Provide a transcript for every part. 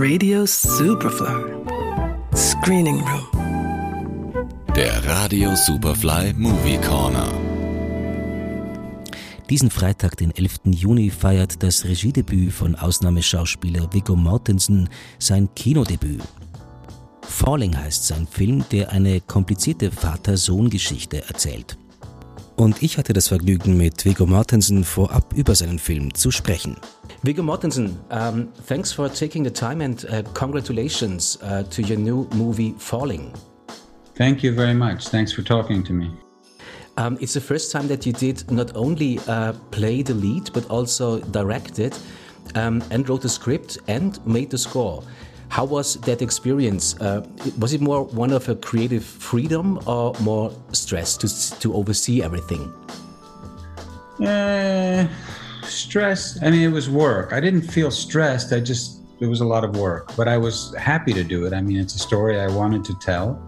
Radio Superfly. Screening Room. Der Radio Superfly Movie Corner. Diesen Freitag, den 11. Juni, feiert das Regiedebüt von Ausnahmeschauspieler Viggo Mortensen sein Kinodebüt. Falling heißt sein Film, der eine komplizierte Vater-Sohn-Geschichte erzählt. Und ich hatte das Vergnügen, mit Viggo Mortensen vorab über seinen Film zu sprechen. Viggo Mortensen, um, thanks for taking the time and uh, congratulations uh, to your new movie Falling. Thank you very much. Thanks for talking to me. Um, it's the first time that you did not only uh, play the lead, but also directed um, and wrote the script and made the score. How was that experience? Uh, was it more one of a creative freedom or more stress to, to oversee everything? Uh, stress. I mean, it was work. I didn't feel stressed. I just, it was a lot of work, but I was happy to do it. I mean, it's a story I wanted to tell.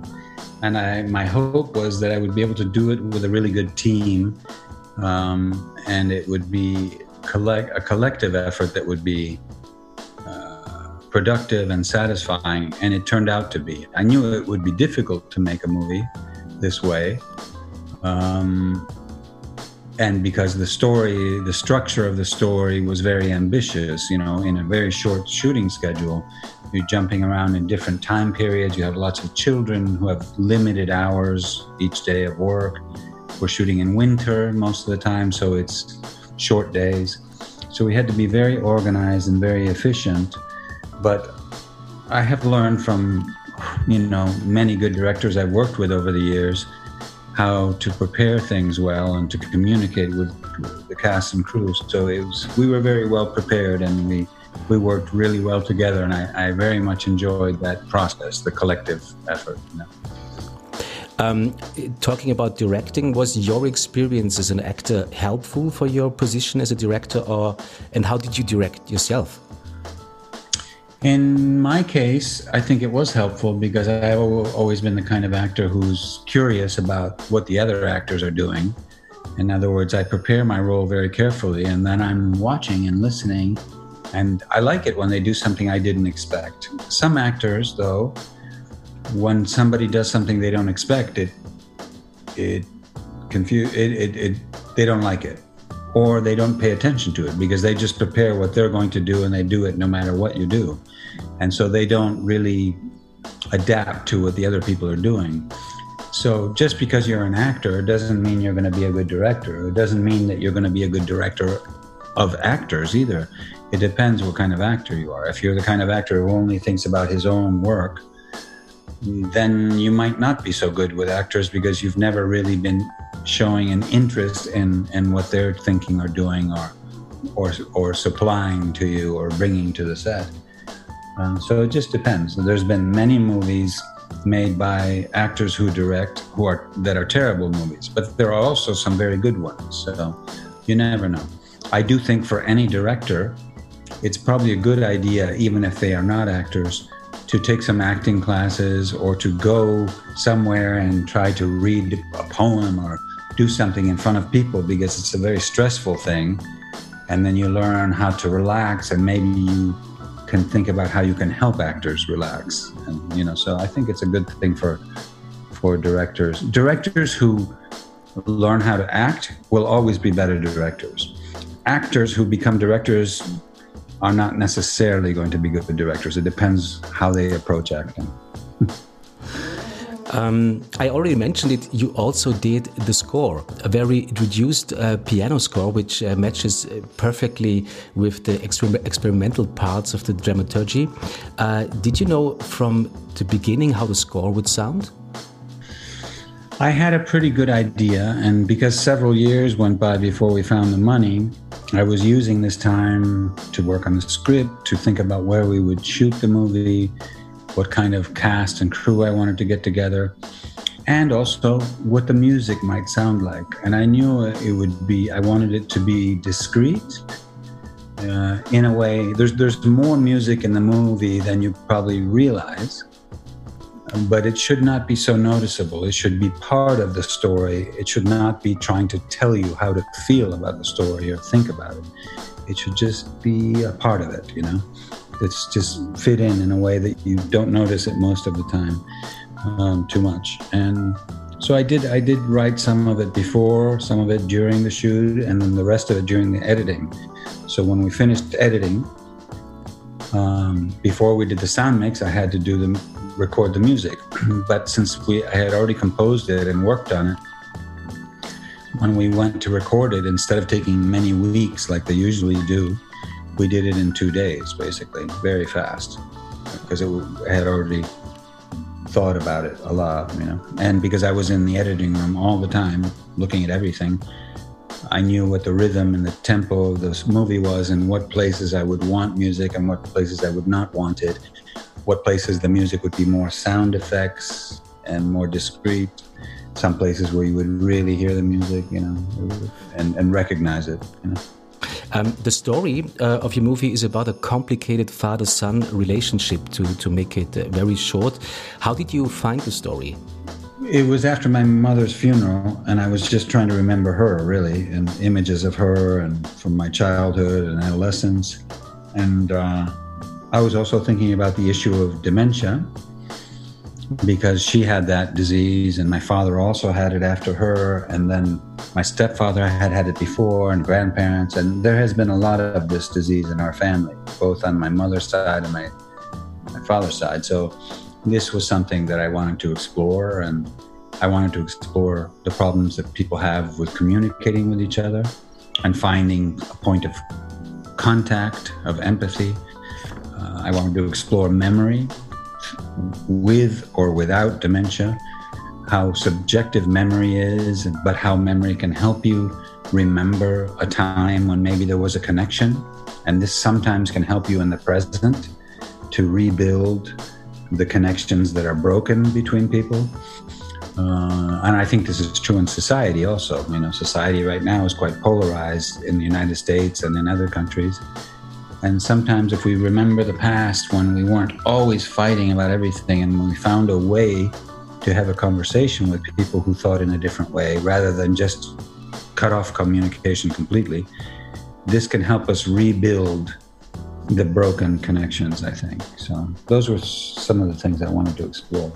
And I, my hope was that I would be able to do it with a really good team. Um, and it would be collect, a collective effort that would be productive and satisfying, and it turned out to be. I knew it would be difficult to make a movie this way. Um, and because the story, the structure of the story was very ambitious, you know, in a very short shooting schedule, you're jumping around in different time periods. You have lots of children who have limited hours each day of work. We're shooting in winter most of the time, so it's short days. So we had to be very organized and very efficient but I have learned from, you know, many good directors I've worked with over the years how to prepare things well and to communicate with the cast and crew. So it was, we were very well prepared and we, we worked really well together. And I, I very much enjoyed that process, the collective effort. You know. Um, talking about directing, was your experience as an actor helpful for your position as a director, or and how did you direct yourself? In my case, I think it was helpful because I've always been the kind of actor who's curious about what the other actors are doing. In other words, I prepare my role very carefully and then I'm watching and listening. And I like it when they do something I didn't expect. Some actors, though, when somebody does something they don't expect, it it confuse it, it, it they don't like it or they don't pay attention to it because they just prepare what they're going to do and they do it no matter what you do. And so they don't really adapt to what the other people are doing. So just because you're an actor doesn't mean you're going to be a good director. It doesn't mean that you're going to be a good director of actors either. It depends what kind of actor you are. If you're the kind of actor who only thinks about his own work, then you might not be so good with actors because you've never really been showing an interest in, in what they're thinking or doing or, or, or supplying to you or bringing to the set. Um, so it just depends. There's been many movies made by actors who direct who are that are terrible movies, but there are also some very good ones. So you never know. I do think for any director, it's probably a good idea, even if they are not actors, to take some acting classes or to go somewhere and try to read a poem or do something in front of people because it's a very stressful thing. And then you learn how to relax and maybe you can think about how you can help actors relax. And, you know, so I think it's a good thing for, for directors. Directors who learn how to act will always be better directors. Actors who become directors are not necessarily going to be good directors. It depends how they approach acting. Um, I already mentioned it. You also did the score, a very reduced uh, piano score, which uh, matches uh, perfectly with the exper experimental parts of the dramaturgy. Uh, did you know from the beginning how the score would sound? I had a pretty good idea, and because several years went by before we found the money, I was using this time to work on the script, to think about where we would shoot the movie, what kind of cast and crew I wanted to get together, and also what the music might sound like. And I knew it would be, I wanted it to be discreet. Uh, in a way, there's there's more music in the movie than you probably realize, but it should not be so noticeable. It should be part of the story. It should not be trying to tell you how to feel about the story or think about it. It should just be a part of it, you know. It's just fit in in a way that you don't notice it most of the time um, too much. And so I did. I did write some of it before, some of it during the shoot, and then the rest of it during the editing. So when we finished editing, um, before we did the sound mix, I had to do the record the music. but since we I had already composed it and worked on it, when we went to record it, instead of taking many weeks like they usually do, we did it in two days, basically, very fast, because it had already thought about it a lot, you know. And because I was in the editing room all the time, looking at everything, I knew what the rhythm and the tempo of this movie was, and what places I would want music and what places I would not want it. What places the music would be more sound effects and more discreet. Some places where you would really hear the music, you know, and, and recognize it, you know. Um, the story uh, of your movie is about a complicated father-son relationship. To to make it uh, very short, how did you find the story? It was after my mother's funeral, and I was just trying to remember her, really, and images of her and from my childhood and adolescence. And uh, I was also thinking about the issue of dementia because she had that disease, and my father also had it after her, and then my stepfather had had it before, and grandparents, and there has been a lot of this disease in our family, both on my mother's side and my my father's side. So this was something that I wanted to explore, and I wanted to explore the problems that people have with communicating with each other and finding a point of contact, of empathy. Uh, I wanted to explore memory with or without dementia, how subjective memory is, but how memory can help you remember a time when maybe there was a connection. And this sometimes can help you in the present to rebuild the connections that are broken between people. Uh, and I think this is true in society also. You know, society right now is quite polarized in the United States and in other countries. And sometimes, if we remember the past when we weren't always fighting about everything and when we found a way to have a conversation with people who thought in a different way rather than just cut off communication completely, this can help us rebuild the broken connections, I think. So, those were some of the things I wanted to explore.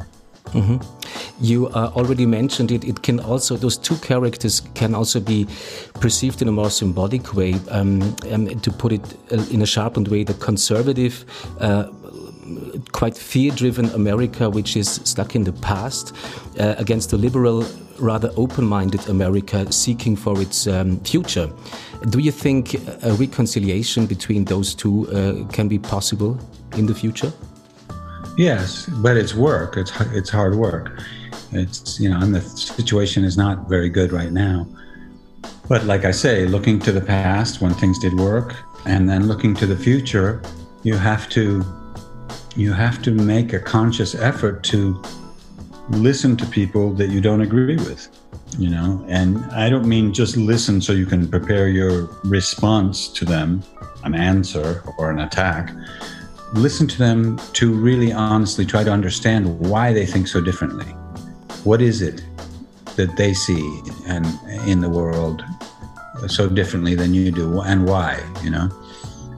Mm -hmm. You uh, already mentioned it. It can also those two characters can also be perceived in a more symbolic way. Um, um, to put it uh, in a sharpened way, the conservative. Uh, quite fear-driven America, which is stuck in the past, uh, against the liberal, rather open-minded America seeking for its um, future. Do you think a reconciliation between those two uh, can be possible in the future? Yes, but it's work. It's it's hard work. It's you know, and the situation is not very good right now. But like I say, looking to the past when things did work, and then looking to the future, you have to you have to make a conscious effort to listen to people that you don't agree with you know and i don't mean just listen so you can prepare your response to them an answer or an attack listen to them to really honestly try to understand why they think so differently. What is it that they see and in the world so differently than you do and why, you know?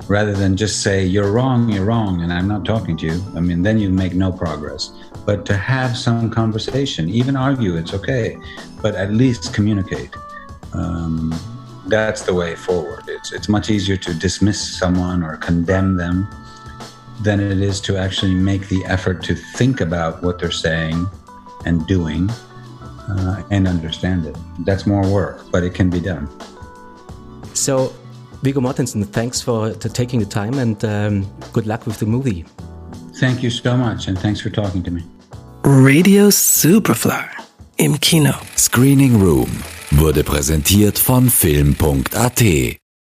Rather than just say, you're wrong, you're wrong, and I'm not talking to you. I mean, then you make no progress. But to have some conversation, even argue, it's okay, but at least communicate. Um, that's the way forward. It's, it's much easier to dismiss someone or condemn them than it is to actually make the effort to think about what they're saying and doing uh, and understand it. That's more work, but it can be done. So, Viggo Mortensen, thanks for taking the time and um, good luck with the movie. Thank you so much, and thanks for talking to me. Radio Superfly im Kino. Screening Room wurde präsentiert von Film.at.